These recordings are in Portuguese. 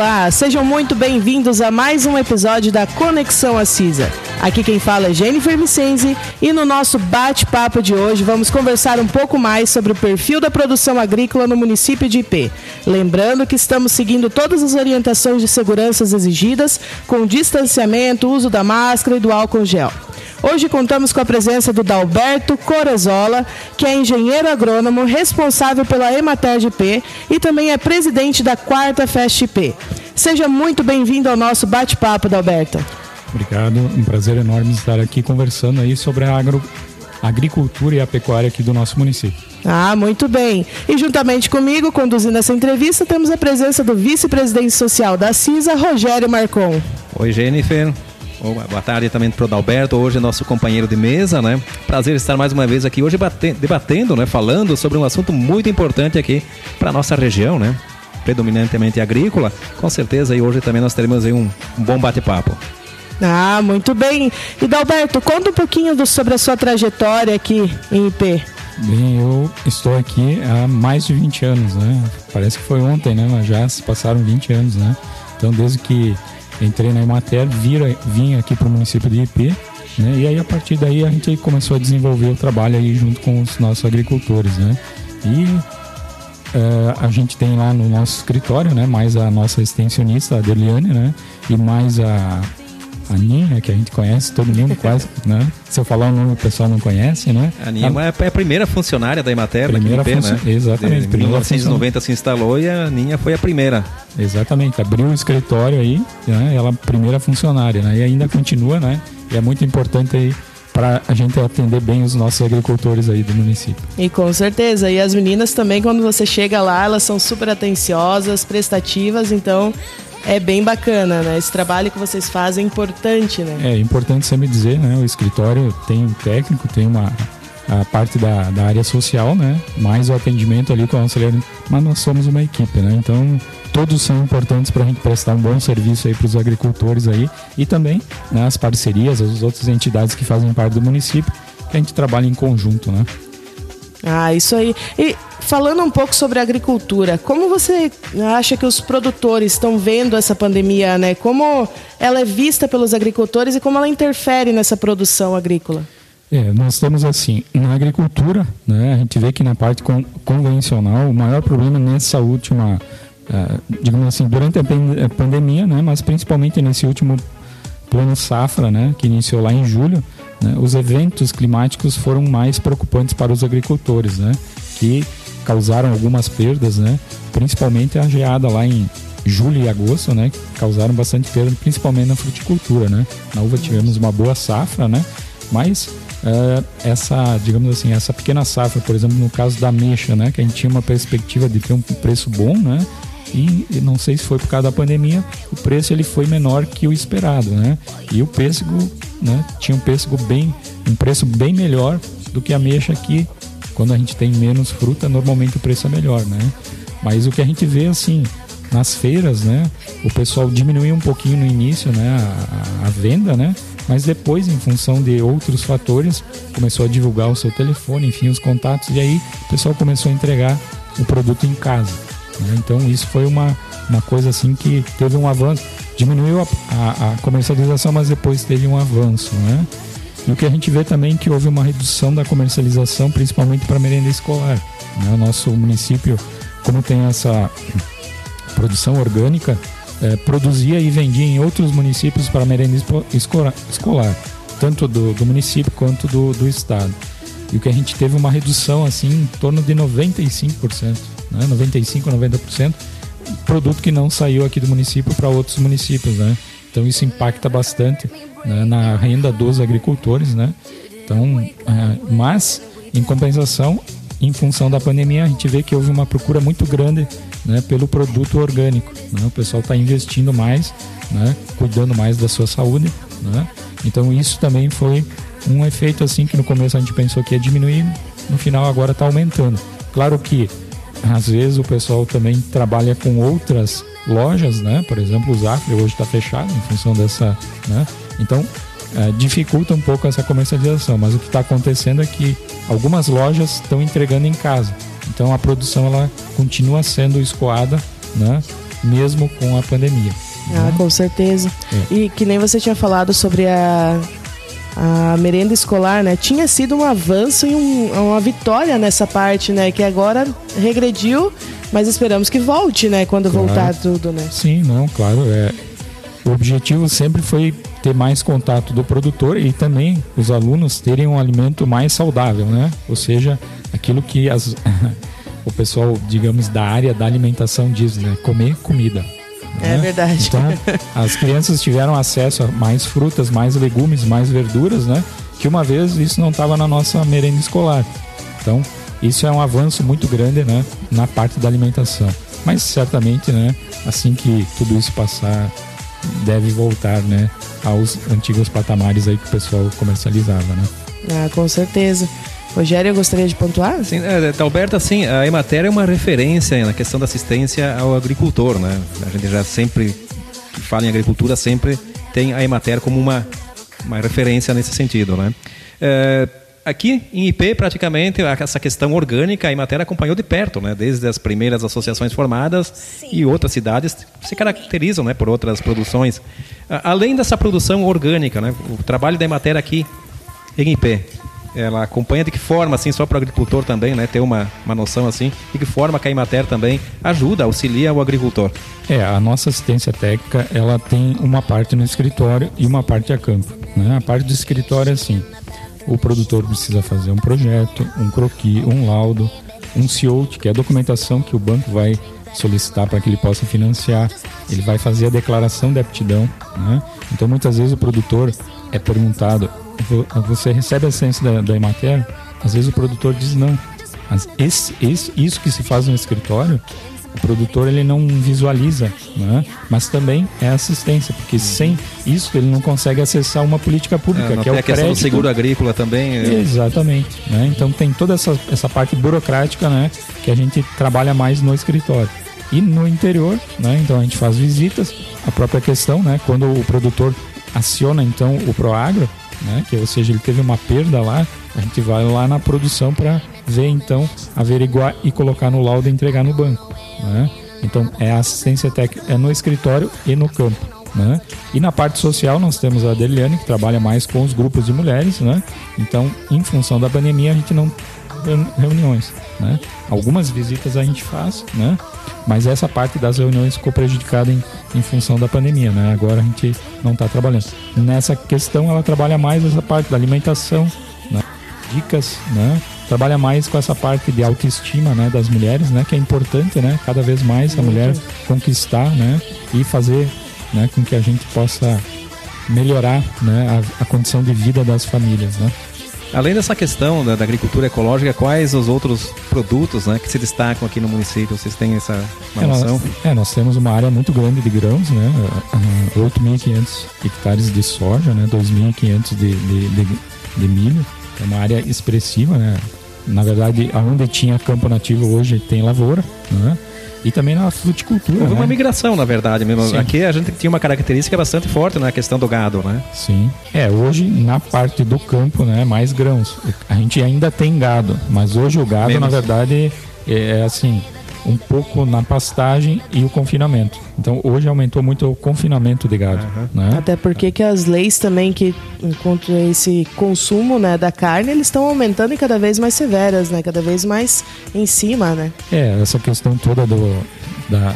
Olá, sejam muito bem-vindos a mais um episódio da Conexão Assisa. Aqui quem fala é Jennifer Vicenzi e no nosso bate-papo de hoje vamos conversar um pouco mais sobre o perfil da produção agrícola no município de IP. Lembrando que estamos seguindo todas as orientações de segurança exigidas, com distanciamento, uso da máscara e do álcool gel. Hoje contamos com a presença do Dalberto Corezola, que é engenheiro agrônomo responsável pela Emater de P e também é presidente da quarta Fest P. Seja muito bem-vindo ao nosso bate-papo, Dalberto. Obrigado, um prazer enorme estar aqui conversando aí sobre a agro, agricultura e a pecuária aqui do nosso município. Ah, muito bem. E juntamente comigo, conduzindo essa entrevista, temos a presença do vice-presidente social da CISA, Rogério Marcon. Oi, Jennifer. Boa tarde também para o Dalberto, hoje nosso companheiro de mesa, né? Prazer estar mais uma vez aqui hoje debatendo, né? Falando sobre um assunto muito importante aqui para nossa região, né? Predominantemente agrícola. Com certeza e hoje também nós teremos aí um, um bom bate-papo. Ah, muito bem. E Dalberto, conta um pouquinho do, sobre a sua trajetória aqui em IP. Bem, eu estou aqui há mais de 20 anos, né? Parece que foi ontem, né? Mas já se passaram 20 anos, né? Então, desde que entrei na Emater, vira, vim aqui para o município de IP, né? E aí a partir daí a gente começou a desenvolver o trabalho aí junto com os nossos agricultores, né? E uh, a gente tem lá no nosso escritório, né? Mais a nossa extensionista, a Deliane, né? E mais a a Ninha, que a gente conhece, todo mundo quase, né? Se eu falar o nome, o pessoal não conhece, né? A Ninha a... é a primeira funcionária da Emater primeira aqui né? Exatamente. Em 1990 se instalou e a Ninha foi a primeira. Exatamente, abriu o escritório aí, né? Ela primeira funcionária, né? E ainda continua, né? E é muito importante aí para a gente atender bem os nossos agricultores aí do município. E com certeza, e as meninas também, quando você chega lá, elas são super atenciosas, prestativas, então é bem bacana, né? Esse trabalho que vocês fazem é importante, né? É importante sempre dizer, né? O escritório tem um técnico, tem uma a parte da, da área social, né? Mais o atendimento ali com o auxiliar, mas nós somos uma equipe, né? Então todos são importantes para a gente prestar um bom serviço aí para os agricultores aí e também né, as parcerias, as outras entidades que fazem parte do município, que a gente trabalha em conjunto, né? Ah, isso aí. E falando um pouco sobre a agricultura, como você acha que os produtores estão vendo essa pandemia, né? Como ela é vista pelos agricultores e como ela interfere nessa produção agrícola? É, nós estamos assim, na agricultura, né, a gente vê que na parte con convencional, o maior problema nessa última, uh, digamos assim, durante a pandemia, né, mas principalmente nesse último plano safra, né, que iniciou lá em julho, né, os eventos climáticos foram mais preocupantes para os agricultores, né, que causaram algumas perdas, né? Principalmente a geada lá em julho e agosto, né? Que causaram bastante perda, principalmente na fruticultura, né? Na uva tivemos uma boa safra, né? Mas uh, essa, digamos assim, essa pequena safra, por exemplo, no caso da mexa, né? Que a gente tinha uma perspectiva de ter um preço bom, né? E não sei se foi por causa da pandemia, o preço ele foi menor que o esperado, né? E o pêssego, né? Tinha um pêssego bem, um preço bem melhor do que a mexa que quando a gente tem menos fruta, normalmente o preço é melhor, né? Mas o que a gente vê assim nas feiras, né? O pessoal diminuiu um pouquinho no início, né? A, a, venda, né? Mas depois, em função de outros fatores, começou a divulgar o seu telefone, enfim, os contatos e aí o pessoal começou a entregar o produto em casa. Né? Então isso foi uma, uma coisa assim que teve um avanço, diminuiu a, a, a comercialização, mas depois teve um avanço, né? E o que a gente vê também é que houve uma redução da comercialização, principalmente para merenda escolar. Né? O nosso município, como tem essa produção orgânica, é, produzia e vendia em outros municípios para merenda escolar, tanto do, do município quanto do, do, estado. E o que a gente teve uma redução assim em torno de 95%, né? 95% a 90%, produto que não saiu aqui do município para outros municípios, né? Então isso impacta bastante né, na renda dos agricultores, né? Então, é, mas em compensação, em função da pandemia, a gente vê que houve uma procura muito grande né, pelo produto orgânico. Né? O pessoal está investindo mais, né, cuidando mais da sua saúde. Né? Então isso também foi um efeito assim que no começo a gente pensou que ia diminuir, no final agora está aumentando. Claro que às vezes o pessoal também trabalha com outras lojas, né? Por exemplo, o Zafre hoje está fechado em função dessa, né? Então é, dificulta um pouco essa comercialização, mas o que está acontecendo é que algumas lojas estão entregando em casa. Então a produção ela continua sendo escoada, né? mesmo com a pandemia. Ah, com certeza. É. E que nem você tinha falado sobre a, a merenda escolar, né? Tinha sido um avanço e um, uma vitória nessa parte, né? Que agora regrediu, mas esperamos que volte, né? Quando claro. voltar tudo, né? Sim, não, claro. É, o objetivo sempre foi ter mais contato do produtor e também os alunos terem um alimento mais saudável, né? Ou seja, aquilo que as, o pessoal, digamos, da área da alimentação diz, né? Comer comida. É né? verdade. Então, as crianças tiveram acesso a mais frutas, mais legumes, mais verduras, né? Que uma vez isso não estava na nossa merenda escolar. Então, isso é um avanço muito grande, né? Na parte da alimentação. Mas certamente, né? Assim que tudo isso passar, deve voltar, né? Aos antigos patamares aí que o pessoal comercializava, né? Ah, com certeza. Rogério, eu gostaria de pontuar? Sim, é, Alberto, assim, a Emater é uma referência na questão da assistência ao agricultor, né? A gente já sempre fala em agricultura, sempre tem a Emater como uma, uma referência nesse sentido, né? É, aqui em IP, praticamente, essa questão orgânica, a Emater acompanhou de perto, né? Desde as primeiras associações formadas Sim. e outras cidades se caracterizam né, por outras produções. Além dessa produção orgânica, né? O trabalho da Emater aqui em IP ela acompanha de que forma, assim, só para o agricultor também, né, ter uma, uma noção assim, de que forma a Imater também ajuda, auxilia o agricultor. É, a nossa assistência técnica, ela tem uma parte no escritório e uma parte a campo. Né? A parte do escritório é assim, o produtor precisa fazer um projeto, um croquis, um laudo, um CIOT, que é a documentação que o banco vai solicitar para que ele possa financiar, ele vai fazer a declaração de aptidão, né? Então muitas vezes o produtor é perguntado você recebe a assistência da, da Emater, às vezes o produtor diz não. Mas esse, esse, isso que se faz no escritório, o produtor ele não visualiza, né? mas também é assistência, porque uhum. sem isso ele não consegue acessar uma política pública, é, que é o a questão crédito. do seguro agrícola também. É... Exatamente. Né? Então tem toda essa, essa parte burocrática né? que a gente trabalha mais no escritório. E no interior, né? então a gente faz visitas, a própria questão, né? quando o produtor aciona então o Proagro, né? Que ou seja, ele teve uma perda lá, a gente vai lá na produção para ver então, averiguar e colocar no laudo e entregar no banco, né? Então é assistência técnica é no escritório e no campo, né? E na parte social nós temos a Adeliane que trabalha mais com os grupos de mulheres, né? Então, em função da pandemia a gente não reuniões, né? Algumas visitas a gente faz, né? Mas essa parte das reuniões ficou prejudicada em, em função da pandemia, né? Agora a gente não está trabalhando. Nessa questão ela trabalha mais essa parte da alimentação, né? dicas, né? Trabalha mais com essa parte de autoestima, né, das mulheres, né, que é importante, né, cada vez mais a mulher conquistar, né, e fazer, né, com que a gente possa melhorar, né, a, a condição de vida das famílias, né. Além dessa questão da, da, agricultura ecológica, quais os outros produtos né, que se destacam aqui no município? Vocês têm essa é, noção? Nós, é, nós temos uma área muito grande de grãos, né? 8.500 hectares de soja, né? 2.500 de, de, de, de milho. É uma área expressiva, né? Na verdade, aonde tinha campo nativo hoje tem lavoura, né? E também na fruticultura. Houve né? uma migração, na verdade mesmo. Sim. Aqui a gente tinha uma característica bastante forte na questão do gado, né? Sim. É, hoje na parte do campo, né, mais grãos. A gente ainda tem gado, mas hoje o gado, Menos. na verdade, é, é assim, um pouco na pastagem e o confinamento. Então hoje aumentou muito o confinamento de gado. Uhum. Né? Até porque que as leis também que enquanto esse consumo né, da carne, eles estão aumentando e cada vez mais severas, né? Cada vez mais em cima, né? É, essa questão toda do da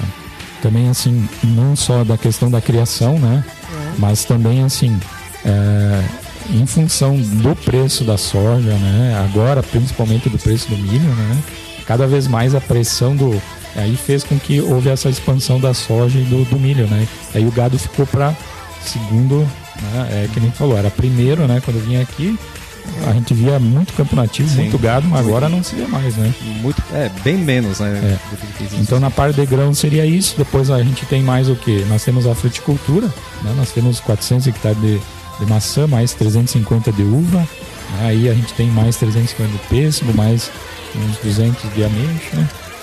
também assim, não só da questão da criação, né? É. Mas também assim, é, em função do preço da soja, né? Agora, principalmente do preço do milho, né? Cada vez mais a pressão do. Aí fez com que houve essa expansão da soja e do, do milho, né? Aí o gado ficou para segundo, né? É que nem falou, era primeiro, né? Quando vinha aqui, a gente via muito campo nativo, Sim, muito gado, mas agora não se vê mais, né? Muito, é, bem menos, né? É. Então na parte de grão seria isso. Depois a gente tem mais o que? Nós temos a fruticultura, né? nós temos 400 hectares de, de maçã, mais 350 de uva. Né? Aí a gente tem mais 350 de pêssego, mais uns 200 de ameixa,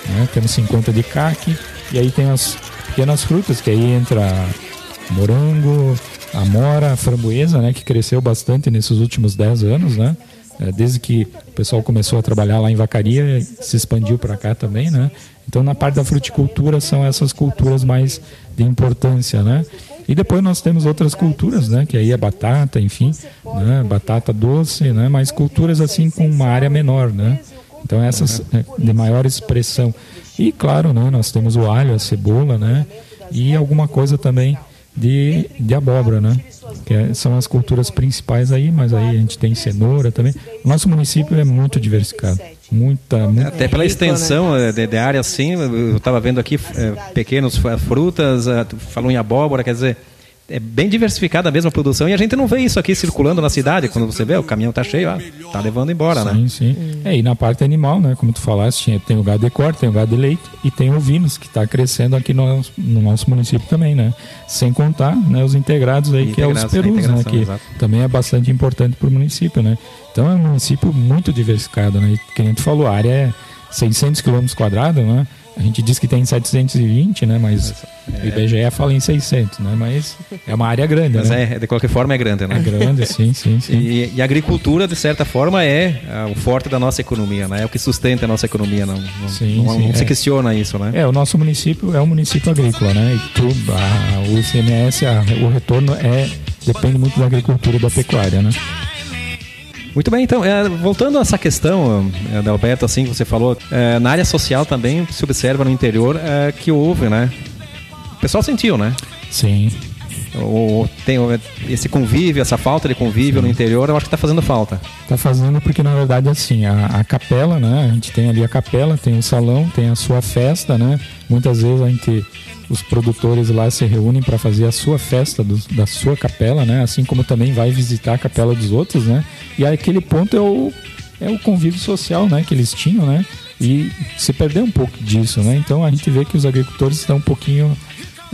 né? temos 50 de caque, e aí tem as pequenas frutas, que aí entra morango, amora, framboesa, né, que cresceu bastante nesses últimos 10 anos, né? É, desde que o pessoal começou a trabalhar lá em Vacaria, se expandiu para cá também, né? Então, na parte da fruticultura, são essas culturas mais de importância, né? E depois nós temos outras culturas, né? Que aí é batata, enfim, né? batata doce, né? Mas culturas assim com uma área menor, né? Então essas é, de maior expressão. E claro, né? Nós temos o alho, a cebola, né? E alguma coisa também de, de abóbora, né? Que é, são as culturas principais aí, mas aí a gente tem cenoura também. O nosso município é muito diversificado. Muita, muita... Até pela extensão né? de, de, área, assim, eu estava vendo aqui é, pequenos frutas, falou em abóbora, quer dizer, é bem diversificada a mesma produção e a gente não vê isso aqui circulando na cidade. Quando você vê, o caminhão está cheio, ah, tá levando embora, sim, né? Sim, sim. É, e na parte animal, né? Como tu falaste, tinha, tem o gado de corte, tem o gado de leite e tem ovinos, que está crescendo aqui no, no, nosso município também, né? Sem contar né, os integrados aí, que é os perus, né? Que exato. também é bastante importante para o município, né? Então é um município muito diversificado, né? E, que a gente falou, a área é 600 quilômetros quadrados, né? A gente diz que tem 720, né? Mas é. o IBGE fala em 600, né? Mas é uma área grande, Mas né? é, de qualquer forma é grande, né? É grande, sim, sim, sim. E, e, a agricultura, de certa forma, é, é o forte da nossa economia, né? É o que sustenta a nossa economia, não, não, sim, não, sim, não se é. questiona isso, né? É, o nosso município é um município agrícola, né? E tu, a, o ICMS, a, o retorno é depende muito da agricultura e da pecuária, né? Muito bem, então, é, voltando a essa questão, é, Alberto, assim que você falou, é, na área social também se observa no interior é, que houve, né? O pessoal sentiu, né? Sim. O, tem esse convívio, essa falta de convívio Sim. no interior, eu acho que está fazendo falta. Está fazendo porque, na verdade, assim, a, a, capela, né? A gente tem ali a capela, tem o salão, tem a sua festa, né? Muitas vezes a gente os produtores lá se reúnem para fazer a sua festa do, da sua capela, né? Assim como também vai visitar a capela dos outros, né? E aquele ponto é o, é o convívio social, né? Que eles tinham, né? E se perdeu um pouco disso, né? Então a gente vê que os agricultores estão um pouquinho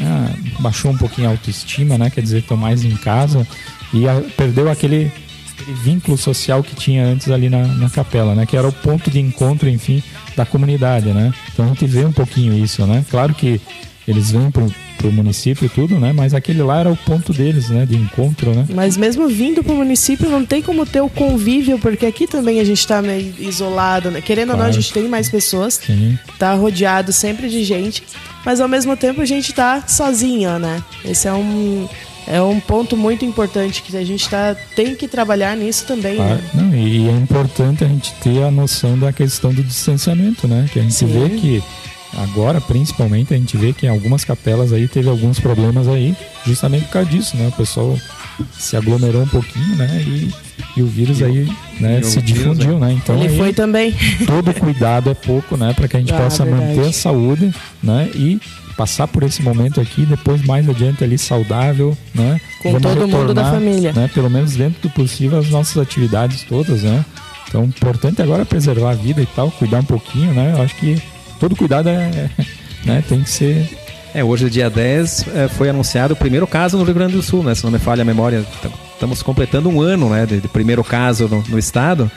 ah, baixou um pouquinho a autoestima, né? Quer dizer, estão mais em casa e a, perdeu aquele, aquele, vínculo social que tinha antes ali na, na capela, né? Que era o ponto de encontro, enfim, da comunidade, né? Então a gente vê um pouquinho isso, né? Claro que eles vêm pro, pro município e tudo, né? Mas aquele lá era o ponto deles, né? De encontro, né? Mas mesmo vindo pro município não tem como ter o convívio, porque aqui também a gente tá meio isolado, né? Querendo claro. ou não, a gente tem mais pessoas, Sim. tá rodeado sempre de gente, mas ao mesmo tempo a gente tá sozinha, né? Esse é um é um ponto muito importante que a gente tá, tem que trabalhar nisso também. Claro. Né? Não, e é importante a gente ter a noção da questão do distanciamento, né? Que a gente Sim. vê que Agora, principalmente, a gente vê que em algumas capelas aí teve alguns problemas aí, justamente por causa disso, né? O pessoal se aglomerou um pouquinho, né? E, e o vírus aí né, se difundiu, né? Então Ele aí, foi também. Todo cuidado é pouco, né? Para que a gente ah, possa verdade. manter a saúde, né? E passar por esse momento aqui, depois mais adiante ali saudável, né? Com Vamos todo retornar, mundo da família. Né, pelo menos dentro do possível as nossas atividades todas, né? Então, o importante agora é preservar a vida e tal, cuidar um pouquinho, né? Eu acho que todo cuidado é, né, tem que ser. É, hoje, dia 10, é, foi anunciado o primeiro caso no Rio Grande do Sul, né? Se não me falha a memória, estamos completando um ano né, de, de primeiro caso no, no estado.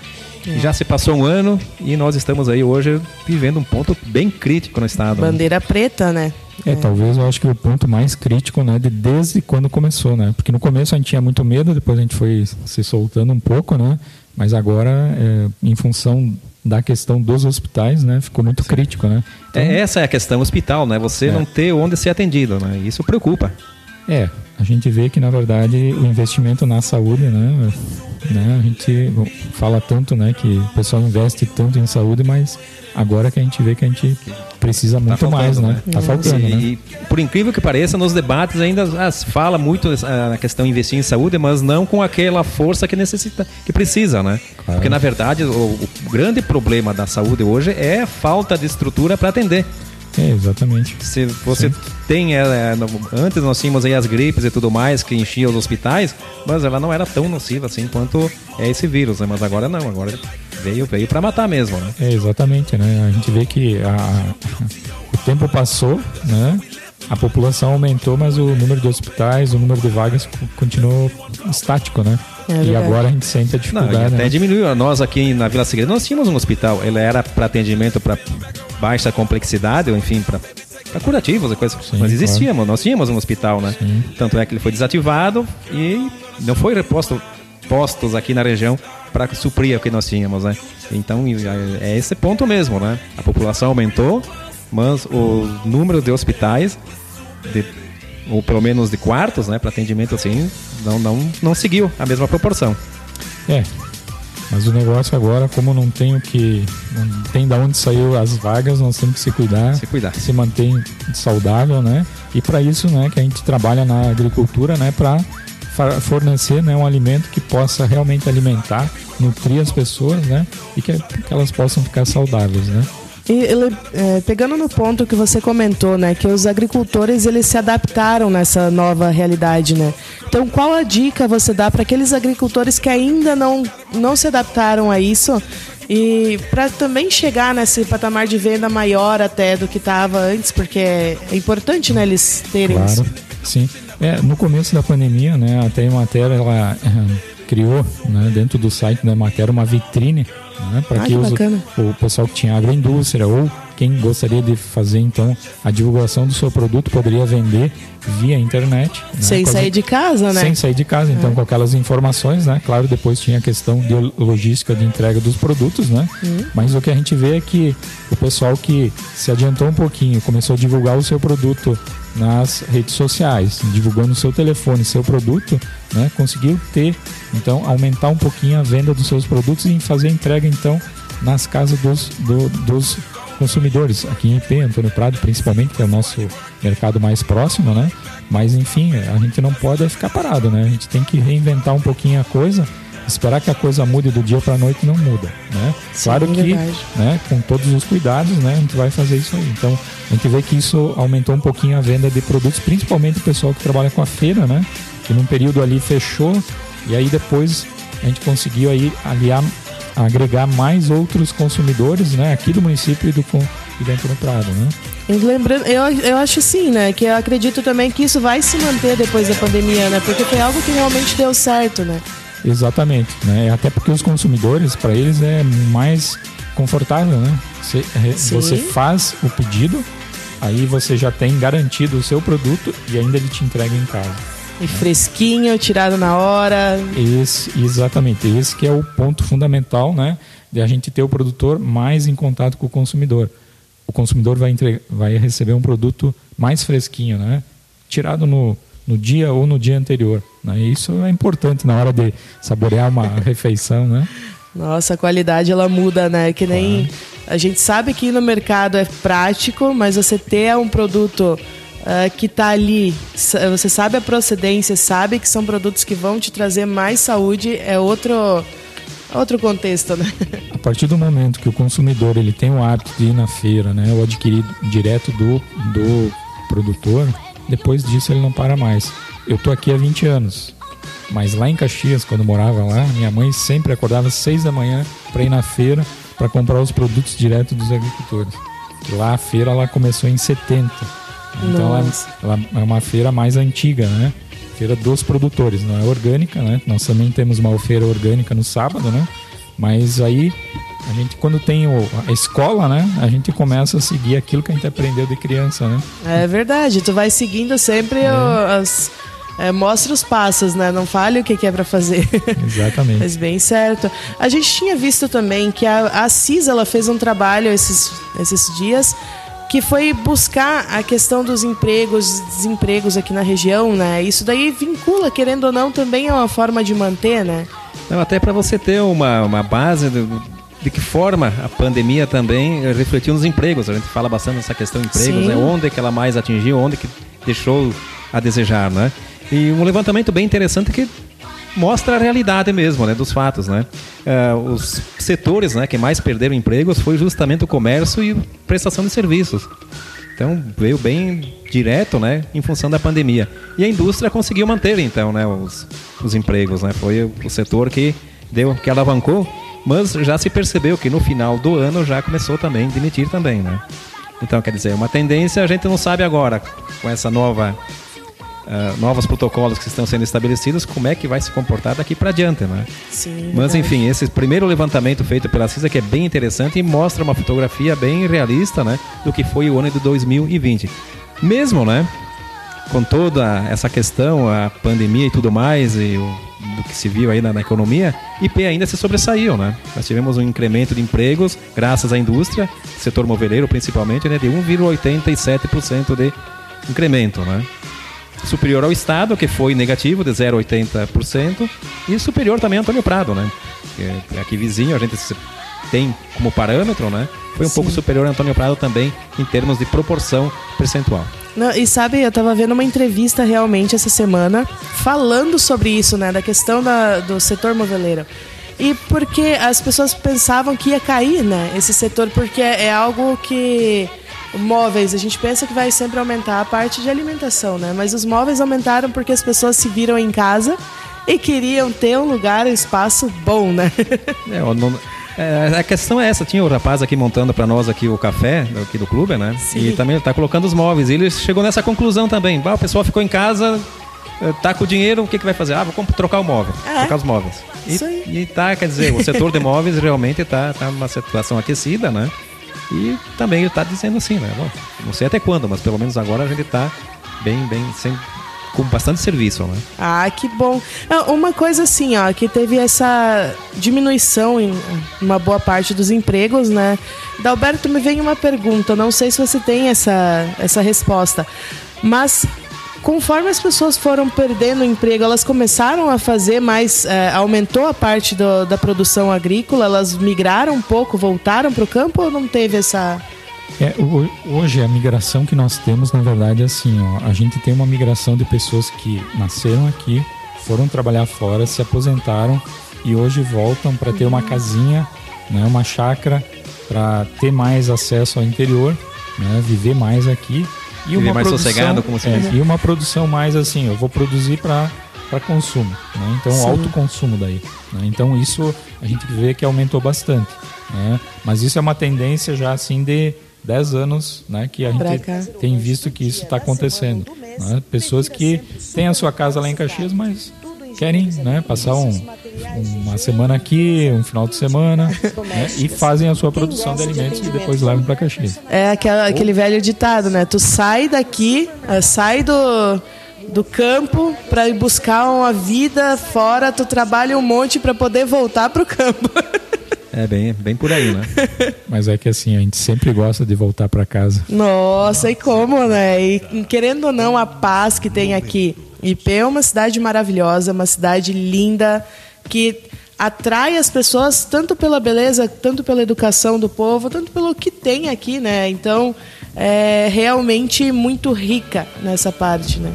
É. Já se passou um ano e nós estamos aí hoje vivendo um ponto bem crítico no estado. Bandeira né? preta, né? É, é, talvez eu acho que o ponto mais crítico, né, de desde quando começou, né? Porque no começo a gente tinha muito medo, depois a gente foi se soltando um pouco, né? Mas agora, é, em função da questão dos hospitais, né? Ficou muito Sim. crítico, né? Então, é, essa é a questão hospital, né? Você é. não ter onde ser atendido, né? Isso preocupa. É, a gente vê que na verdade o investimento na saúde, né, né, a gente fala tanto, né, que o pessoal investe tanto em saúde, mas agora que a gente vê que a gente precisa tá muito faltando, mais, né? né? Tá faltando, Sim, né? E por incrível que pareça, nos debates ainda ah, fala muito na questão de investir em saúde, mas não com aquela força que necessita, que precisa, né? Claro. Porque na verdade o, o grande problema da saúde hoje é a falta de estrutura para atender. É, exatamente. Se você Sim. tem, é, antes nós tínhamos aí as gripes e tudo mais que enchiam os hospitais, mas ela não era tão nociva assim quanto é esse vírus, né? Mas agora não, agora veio veio para matar mesmo, né? É, exatamente, né? A gente vê que a, o tempo passou, né? A população aumentou, mas o número de hospitais, o número de vagas continuou estático, né? É e agora a gente sente a dificuldade. Não, até né? diminuiu. Nós aqui na Vila Segredo, nós tínhamos um hospital. Ele era para atendimento para baixa complexidade, ou enfim, para curativos e coisas. Sim, nós existíamos, claro. nós tínhamos um hospital, né? Sim. Tanto é que ele foi desativado e não foi reposto postos aqui na região para suprir o que nós tínhamos, né? Então é, é esse ponto mesmo, né? A população aumentou, mas o número de hospitais, de, ou pelo menos de quartos, né, para atendimento assim, não, não, não seguiu a mesma proporção. É, mas o negócio agora, como não tem o que. Não tem da onde saiu as vagas, nós temos que se cuidar. Se cuidar. Se manter saudável, né? E para isso, né, que a gente trabalha na agricultura, né, para fornecer né, um alimento que possa realmente alimentar, nutrir as pessoas, né? E que, que elas possam ficar saudáveis, né? E ele, é, pegando no ponto que você comentou, né, que os agricultores eles se adaptaram nessa nova realidade, né? Então, qual a dica você dá para aqueles agricultores que ainda não, não se adaptaram a isso e para também chegar nesse patamar de venda maior até do que estava antes, porque é, importante, né, eles terem claro, isso. Sim. É, no começo da pandemia, né, até a matéria ela é, criou, né, dentro do site da matéria uma vitrine né? Para que, que o pessoal que tinha agroindústria ou quem gostaria de fazer então a divulgação do seu produto poderia vender via internet. Né? Sem sair de casa, né? Sem sair de casa, então é. com aquelas informações, né? Claro, depois tinha a questão de logística de entrega dos produtos, né? Uhum. Mas o que a gente vê é que o pessoal que se adiantou um pouquinho, começou a divulgar o seu produto nas redes sociais, divulgando seu telefone, seu produto, né, conseguiu ter, então, aumentar um pouquinho a venda dos seus produtos e fazer entrega, então, nas casas dos, do, dos consumidores, aqui em IP, Antônio Prado, principalmente, que é o nosso mercado mais próximo, né? Mas, enfim, a gente não pode ficar parado, né? A gente tem que reinventar um pouquinho a coisa esperar que a coisa mude do dia para a noite não muda, né? Sim, claro que, né, com todos os cuidados, né, a gente vai fazer isso aí. Então, a gente vê que isso aumentou um pouquinho a venda de produtos, principalmente o pessoal que trabalha com a feira, né? Que num período ali fechou e aí depois a gente conseguiu aí aliar, agregar mais outros consumidores, né, aqui do município e do e dentro do Prado, né? Lembrando, eu, eu acho sim, né? Que eu acredito também que isso vai se manter depois da pandemia, né? Porque foi algo que realmente deu certo, né? Exatamente, né? Até porque os consumidores, para eles é mais confortável, né? Você, você faz o pedido, aí você já tem garantido o seu produto e ainda ele te entrega em casa. E né? fresquinho, tirado na hora. Esse, exatamente, esse que é o ponto fundamental, né? De a gente ter o produtor mais em contato com o consumidor. O consumidor vai, entre, vai receber um produto mais fresquinho, né? Tirado no, no dia ou no dia anterior. Né? Isso é importante na hora de saborear uma refeição, né? Nossa, a qualidade ela muda, né? Que nem a gente sabe que no mercado é prático, mas você ter um produto uh, que está ali, você sabe a procedência, sabe que são produtos que vão te trazer mais saúde, é outro outro contexto, né? A partir do momento que o consumidor ele tem o hábito de ir na feira, né, ou adquirir direto do, do produtor, depois disso ele não para mais. Eu tô aqui há 20 anos, mas lá em Caxias, quando morava lá, minha mãe sempre acordava às 6 da manhã para ir na feira para comprar os produtos direto dos agricultores. Lá a feira ela começou em 70. Então ela, ela, é uma feira mais antiga, né? Feira dos produtores, não é orgânica, né? Nós também temos uma feira orgânica no sábado, né? Mas aí a gente, quando tem o, a escola, né? A gente começa a seguir aquilo que a gente aprendeu de criança, né? É verdade. Tu vai seguindo sempre é. as... É, mostra os passos, né? Não fale o que, que é para fazer. Exatamente. Mas bem certo. A gente tinha visto também que a, a CISA ela fez um trabalho esses, esses dias que foi buscar a questão dos empregos, desempregos aqui na região, né? Isso daí vincula, querendo ou não, também é uma forma de manter, né? Não, até para você ter uma, uma base do, de que forma a pandemia também refletiu nos empregos. A gente fala bastante nessa questão de empregos, né? onde que ela mais atingiu, onde que deixou a desejar, né? E um levantamento bem interessante que mostra a realidade mesmo, né, dos fatos, né? Uh, os setores, né, que mais perderam empregos foi justamente o comércio e prestação de serviços. Então veio bem direto, né, em função da pandemia. E a indústria conseguiu manter então, né, os, os empregos, né? Foi o setor que deu, que alavancou mas já se percebeu que no final do ano já começou também a demitir também, né? Então, quer dizer, uma tendência a gente não sabe agora, com essa nova uh, novos protocolos que estão sendo estabelecidos, como é que vai se comportar daqui para adiante, né? Sim. Mas enfim, esse primeiro levantamento feito pela CISA que é bem interessante e mostra uma fotografia bem realista, né, do que foi o ano de 2020. Mesmo, né, com toda essa questão, a pandemia e tudo mais, e o, do que se viu aí na, na, economia, IP ainda se sobressaiu, né? Nós tivemos um incremento de empregos graças à indústria, setor moveleiro principalmente, né, de 1,87% de incremento, né? Superior ao Estado, que foi negativo, de 0,80%, e superior também ao Antônio Prado, né? Que é aqui vizinho, a gente tem como parâmetro, né? Foi um Sim. pouco superior ao Antônio Prado também em termos de proporção percentual. Não, e sabe, eu estava vendo uma entrevista realmente essa semana falando sobre isso, né? Da questão da, do setor moveleiro. E porque as pessoas pensavam que ia cair, né? Esse setor, porque é, é algo que móveis, a gente pensa que vai sempre aumentar a parte de alimentação, né? Mas os móveis aumentaram porque as pessoas se viram em casa e queriam ter um lugar, um espaço bom, né? É, não, é, a questão é essa, tinha o rapaz aqui montando para nós aqui o café aqui do clube, né? Sim. E também está colocando os móveis. E ele chegou nessa conclusão também. Bah, o pessoal ficou em casa, eh, tá com o dinheiro, o que, que vai fazer? Ah, vou trocar o móvel, é. trocar os móveis. E, Isso aí. e tá, quer dizer, o setor de móveis realmente está tá numa situação aquecida, né? E também ele está dizendo assim, né? Bom, não sei até quando, mas pelo menos agora a gente está bem, bem, sem, com bastante serviço, né? Ah, que bom. Uma coisa assim, ó, que teve essa diminuição em uma boa parte dos empregos, né? Dalberto, me vem uma pergunta, não sei se você tem essa, essa resposta, mas conforme as pessoas foram perdendo o emprego, elas começaram a fazer mais, é, aumentou a parte do, da produção agrícola, elas migraram um pouco, voltaram para o campo ou não teve essa? É, hoje a migração que nós temos, na verdade, é assim, ó, a gente tem uma migração de pessoas que nasceram aqui, foram trabalhar fora, se aposentaram e hoje voltam para ter uma casinha, né, uma chácara, para ter mais acesso ao interior, né, viver mais aqui e uma mais produção, sossegado, como se é, E uma produção mais assim, eu vou produzir para para consumo, né? então Sim. alto consumo daí. Né? Então isso a gente vê que aumentou bastante, né? mas isso é uma tendência já assim de 10 anos né, que a gente tem visto que isso está acontecendo. Né? Pessoas que têm a sua casa lá em Caxias, mas querem né, passar um, uma semana aqui, um final de semana, né, e fazem a sua produção de alimentos e depois levam para Caxias. É aquela, aquele velho ditado, né? Tu sai daqui, eh, sai do, do campo para ir buscar uma vida fora, tu trabalha um monte para poder voltar para o campo. É bem, bem por aí, né? Mas é que assim, a gente sempre gosta de voltar para casa. Nossa, e como, né? E querendo ou não, a paz que tem aqui. IP é uma cidade maravilhosa, uma cidade linda, que atrai as pessoas tanto pela beleza, tanto pela educação do povo, tanto pelo que tem aqui, né? Então, é realmente muito rica nessa parte, né?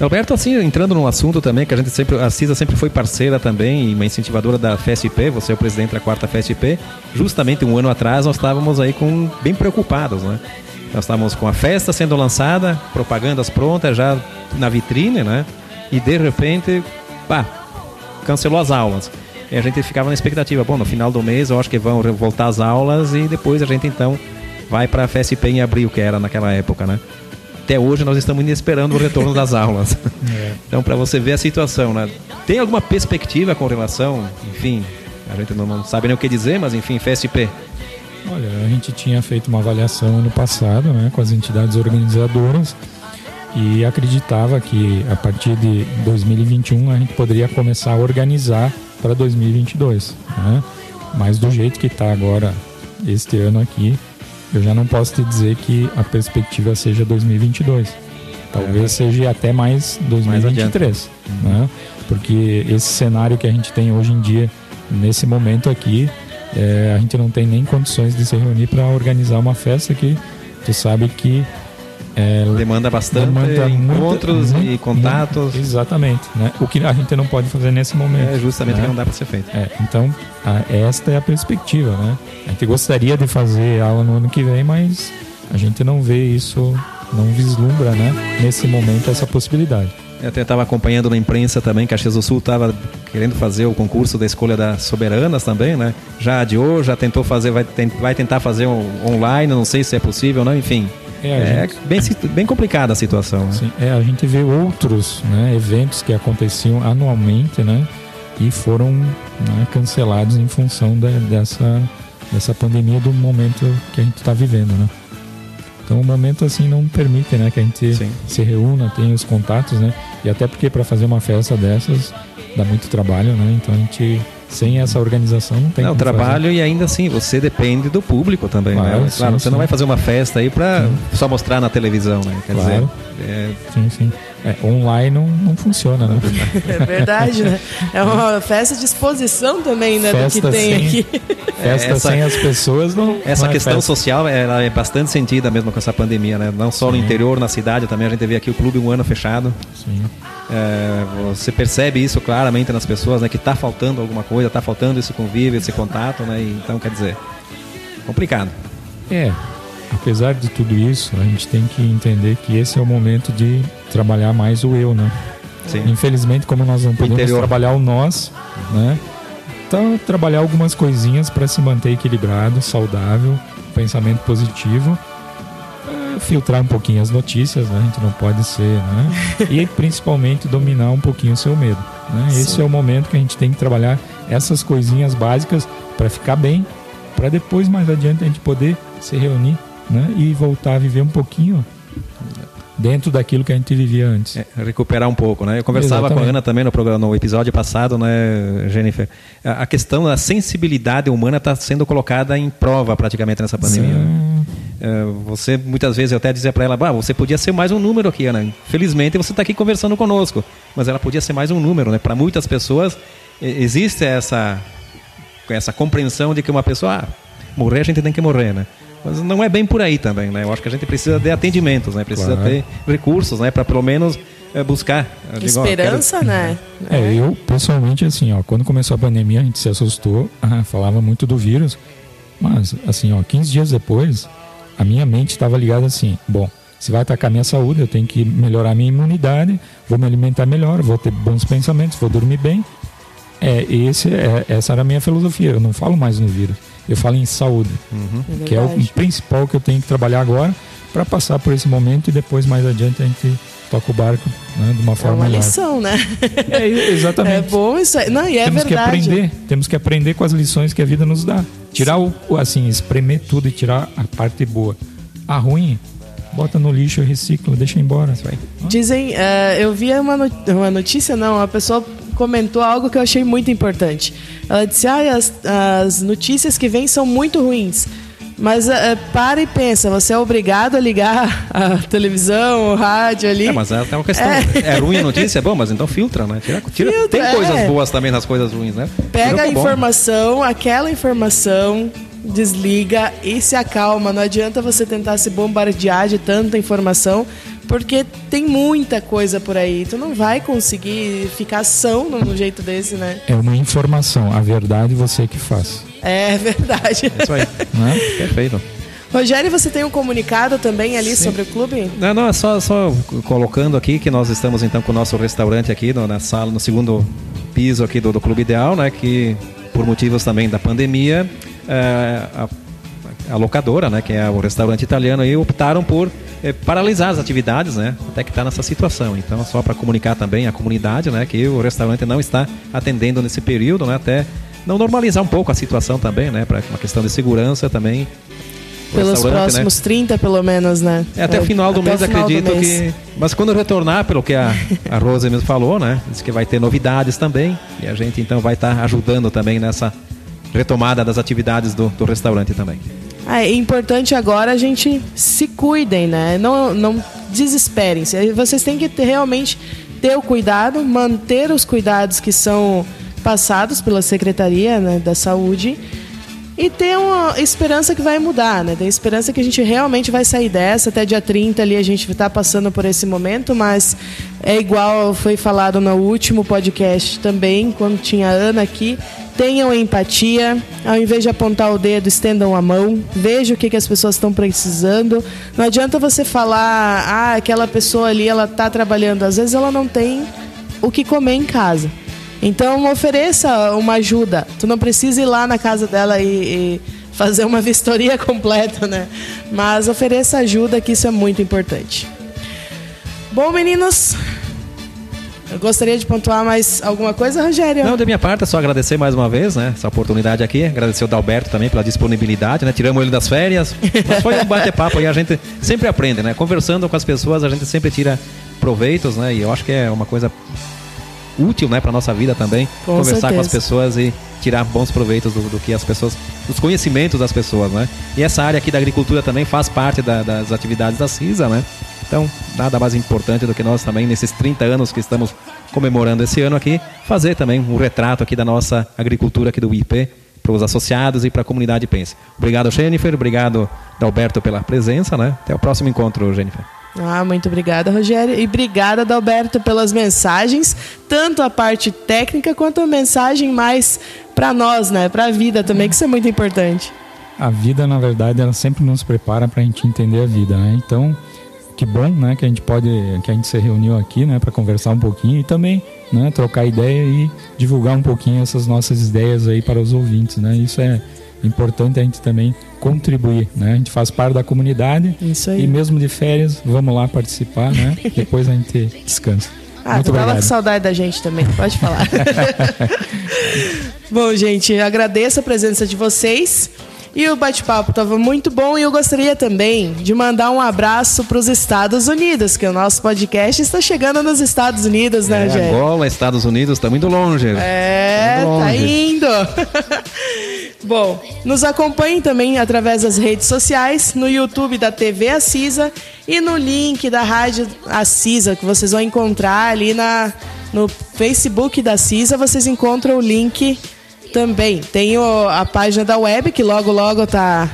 Alberto, assim, entrando num assunto também, que a gente sempre, a CISA sempre foi parceira também e uma incentivadora da FSP, você é o presidente da quarta FSP, justamente um ano atrás nós estávamos aí com, bem preocupados, né? Nós estávamos com a festa sendo lançada, propagandas prontas já na vitrine, né? E de repente, pá, cancelou as aulas. E a gente ficava na expectativa, bom, no final do mês eu acho que vão voltar as aulas e depois a gente então vai para a FSP em abril, que era naquela época, né? até hoje nós estamos esperando o retorno das aulas. É. Então, para você ver a situação, né? tem alguma perspectiva com relação, enfim, a gente não, não sabe nem o que dizer, mas enfim, FSP. Olha, a gente tinha feito uma avaliação ano passado né, com as entidades organizadoras e acreditava que a partir de 2021 a gente poderia começar a organizar para 2022. Né? Mas do jeito que está agora este ano aqui, eu já não posso te dizer que a perspectiva seja 2022. Talvez é. seja até mais 2023, mais né? Porque esse cenário que a gente tem hoje em dia, nesse momento aqui, é, a gente não tem nem condições de se reunir para organizar uma festa que tu sabe que é, demanda bastante demanda encontros muita, e contatos. exatamente. Né? O que a gente não pode fazer nesse momento. É justamente né? que não dá para ser feito. É, então, a, esta é a perspectiva. Né? A gente gostaria de fazer aula no ano que vem, mas a gente não vê isso, não vislumbra né? nesse momento essa possibilidade. Eu até estava acompanhando na imprensa também, que a Caxias do Sul estava querendo fazer o concurso da escolha das soberanas também, né? Já adiou, já tentou fazer, vai, vai tentar fazer um online, não sei se é possível, não, enfim. É, é gente... bem, bem complicada a situação. Né? Sim, é, a gente vê outros né, eventos que aconteciam anualmente, né? E foram né, cancelados em função de, dessa, dessa pandemia do momento que a gente está vivendo, né? Então o momento assim não permite, né, que a gente Sim. se reúna, tenha os contatos, né? E até porque para fazer uma festa dessas dá muito trabalho, né? Então a gente sem essa organização não tem Não, trabalho e ainda assim, você depende do público também, Claro, né? sim, Claro, você sim. não vai fazer uma festa aí pra só mostrar na televisão, né? Quer Claro. dizer, é, Fazer. Sim, sim. É, online não, não funciona, né? É verdade, né? É uma festa de exposição também, né? Festa do que tem sem- aqui. Festa essa- sem as pessoas não. essa não é questão festa. social ela é bastante sentida mesmo com essa pandemia, né? Não só no interior, na cidade, também a gente vê aqui o clube um ano fechado. Sim. É, você percebe isso claramente nas pessoas, né? Que tá faltando alguma coisa, tá faltando esse convívio, esse contato, né? E, então, quer dizer, complicado. É, apesar de tudo isso, a gente tem que entender que esse é o momento de trabalhar mais o eu, né? Sim. Infelizmente, como nós não podemos interior. trabalhar o nós, né? Então, trabalhar algumas coisinhas para se manter equilibrado, saudável, pensamento positivo, filtrar um pouquinho as notícias, né? A gente não pode ser, né? E principalmente dominar um pouquinho o seu medo, né? Esse é o momento que a gente tem que trabalhar essas coisinhas básicas para ficar bem, para depois mais adiante a gente poder se reunir, né? E voltar a viver um pouquinho dentro daquilo que a gente vivia antes. É, recuperar um pouco, né? Eu conversava com a Exatamente. Ana também no programa, no episódio passado, né, Jennifer? A a questão da sensibilidade humana está sendo colocada em prova praticamente nessa pandemia. né? É, você muitas vezes eu até dizia para ela, bah, você podia ser mais um número aqui, Ana. Felizmente você está aqui conversando conosco, mas ela podia ser mais um número, né? Para muitas pessoas existe essa essa compreensão de que uma pessoa ah, morrer a gente tem que morrer, né? Mas não é bem por aí também, né? Eu acho que a gente precisa de atendimentos, né? Precisa Claro. ter recursos, né? Para pelo menos é, buscar digo, ó, quero- Esperança, né? É, eu pessoalmente, assim, ó, quando começou a pandemia, a gente se assustou, ah, falava muito do vírus, mas, assim, ó, 15 dias depois, a minha mente estava ligada assim: bom, se vai atacar minha saúde, eu tenho que melhorar minha imunidade, vou me alimentar melhor, vou ter bons pensamentos, vou dormir bem. É, esse, é, essa era a minha filosofia. Eu não falo mais no vírus, eu falo em saúde, É que é o principal que eu tenho que trabalhar agora para passar por esse momento e depois, mais adiante, a gente toca o barco né, de uma É forma uma melhor. lição, né? É, exatamente. É bom isso aí. Não, e é temos verdade. que aprender, temos que aprender com as lições que a vida nos dá. Tirar o, assim, espremer tudo e tirar a parte boa. A ruim, bota no lixo, recicla, deixa embora. Dizem, eh, eu vi uma, uma notícia, não, uma pessoa comentou algo que eu achei muito importante. Ela disse, ah, as, as notícias que vêm são muito ruins. Mas eh, para e pensa, você é obrigado a ligar a televisão, o rádio ali. É, mas é até uma questão. É. ruim a notícia, é bom, mas então filtra, né? Tira, tira, Filtra, tem coisas é. boas também nas coisas ruins, né? Pega a é bom. informação, aquela informação, desliga e se acalma. Não adianta você tentar se bombardear de tanta informação, porque tem muita coisa por aí. Tu não vai conseguir ficar são num jeito desse, né? É uma informação, a verdade você que faz. É verdade. Isso aí. Né? Perfeito. Rogério, você tem um comunicado também ali sobre o clube? Não, não, é só, só colocando aqui que nós estamos então com o nosso restaurante aqui no- na sala, no segundo piso aqui do, do Clube Ideal, né? Que por motivos também da pandemia, é, a, a locadora, né? Que é o restaurante italiano, aí optaram por é, paralisar as atividades, né? Até que está nessa situação. Então, só para comunicar também à comunidade, né? Que o restaurante não está atendendo nesse período, né? Até não normalizar um pouco a situação também, né? Para uma questão de segurança também. Pelos né? próximos 30, pelo menos, né? É, até o final do mês, final do acredito mês. que. Mas quando retornar, pelo que a, a Rose mesmo falou, né? Diz que vai ter novidades também. E a gente então vai estar ajudando também nessa retomada das atividades do, do restaurante também. Ah, é importante agora a gente se cuidem, né? Não, não desesperem. Se- Vocês têm que ter, realmente ter o cuidado, manter os cuidados que são passados pela Secretaria né, da Saúde e ter uma esperança que vai mudar, né? Ter esperança que a gente realmente vai sair dessa. Até dia 30 ali a gente está passando por esse momento, mas é igual foi falado no último podcast também, quando tinha a Ana aqui. Tenham empatia, ao invés de apontar o dedo, estendam a mão, vejam o que, que as pessoas estão precisando. Não adianta você falar, ah, aquela pessoa ali, ela está trabalhando, às vezes ela não tem o que comer em casa. Então ofereça uma ajuda. Tu não precisa ir lá na casa dela e, e fazer uma vistoria completa, né? Mas ofereça ajuda, que isso é muito importante. Bom, meninos, Eu gostaria de pontuar mais alguma coisa, Rogério? Não, da minha parte, é só agradecer mais uma vez, né? Essa oportunidade aqui. Agradecer o Dalberto também pela disponibilidade, né? Tiramos ele das férias. Mas foi um bate-papo e a gente sempre aprende, né? Conversando com as pessoas, a gente sempre tira proveitos, né? E eu acho que é uma coisa útil, né, para nossa vida também, Com conversar certeza. com as pessoas e tirar bons proveitos do, do que as pessoas, dos conhecimentos das pessoas, né? E essa área aqui da agricultura também faz parte da- das atividades da CISA, né? Então, nada mais importante do que nós também, nesses 30 anos que estamos comemorando esse ano aqui, fazer também um retrato aqui da nossa agricultura aqui do IP para os associados e para a comunidade Pense. Obrigado, Jennifer. Obrigado, Alberto, pela presença, né? Até o próximo encontro, Jennifer. Ah, muito obrigada, Rogério. E obrigada, Adalberto, pelas mensagens, tanto a parte técnica quanto a mensagem mais para nós, né? Para a vida também, que isso é muito importante. A vida, na verdade, ela sempre nos prepara para a gente entender a vida, né? Então, que bom, né, que a gente pode, que a gente se reuniu aqui, né, para conversar um pouquinho e também, né, trocar ideia e divulgar um pouquinho essas nossas ideias aí para os ouvintes, né? Isso é importante a gente também contribuir, né? A gente faz parte da comunidade Isso aí. e mesmo de férias, vamos lá participar, né? Depois a gente descansa. Ah, Muito tu tava com saudade da gente também, pode falar. bom, gente, eu agradeço a presença de vocês. E o bate-papo estava muito bom e eu gostaria também de mandar um abraço para os Estados Unidos, que o nosso podcast está chegando nos Estados Unidos, né, É, Rogério? Angola, Estados Unidos, está muito longe. É, Muito tá longe. indo. Bom, nos acompanhem também através das redes sociais, no YouTube da TV Assisa e no link da Rádio Assisa, que vocês vão encontrar ali na, no Facebook da Assisa, vocês encontram o link também. Tem o- a página da web, que logo, logo tá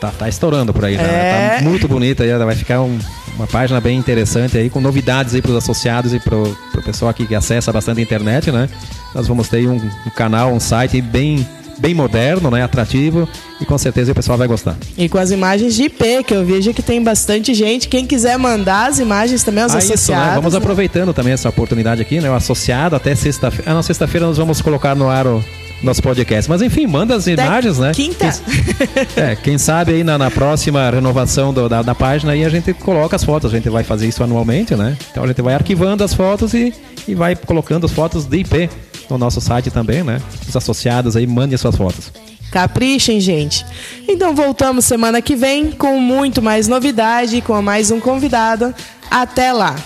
Tá, tá estourando por aí, né? É. Tá muito bonita vai ficar um- uma página bem interessante aí, com novidades aí para os associados e para o pessoal aqui que acessa bastante a internet, né? Nós vamos ter um, um canal, um site bem, bem moderno, né? Atrativo e com certeza o pessoal vai gostar. E com as imagens de IP, que eu vejo que tem bastante gente. Quem quiser mandar as imagens também aos Ah, isso, associados. né? Vamos né? aproveitando também essa oportunidade aqui, né? O associado até sexta-feira. Ah, não, sexta-feira nós vamos colocar no ar o nosso podcast. Mas enfim, manda as imagens, né? Quinta. Quem, é, quem sabe aí na, na próxima renovação do- da, da página aí a gente coloca as fotos. A gente vai fazer isso anualmente, né? Então a gente vai arquivando as fotos e, e vai colocando as fotos de IP no nosso site também, né? Os associados aí mandem as suas fotos. Caprichem, gente. Então voltamos semana que vem com muito mais novidade, com mais um convidado. Até lá.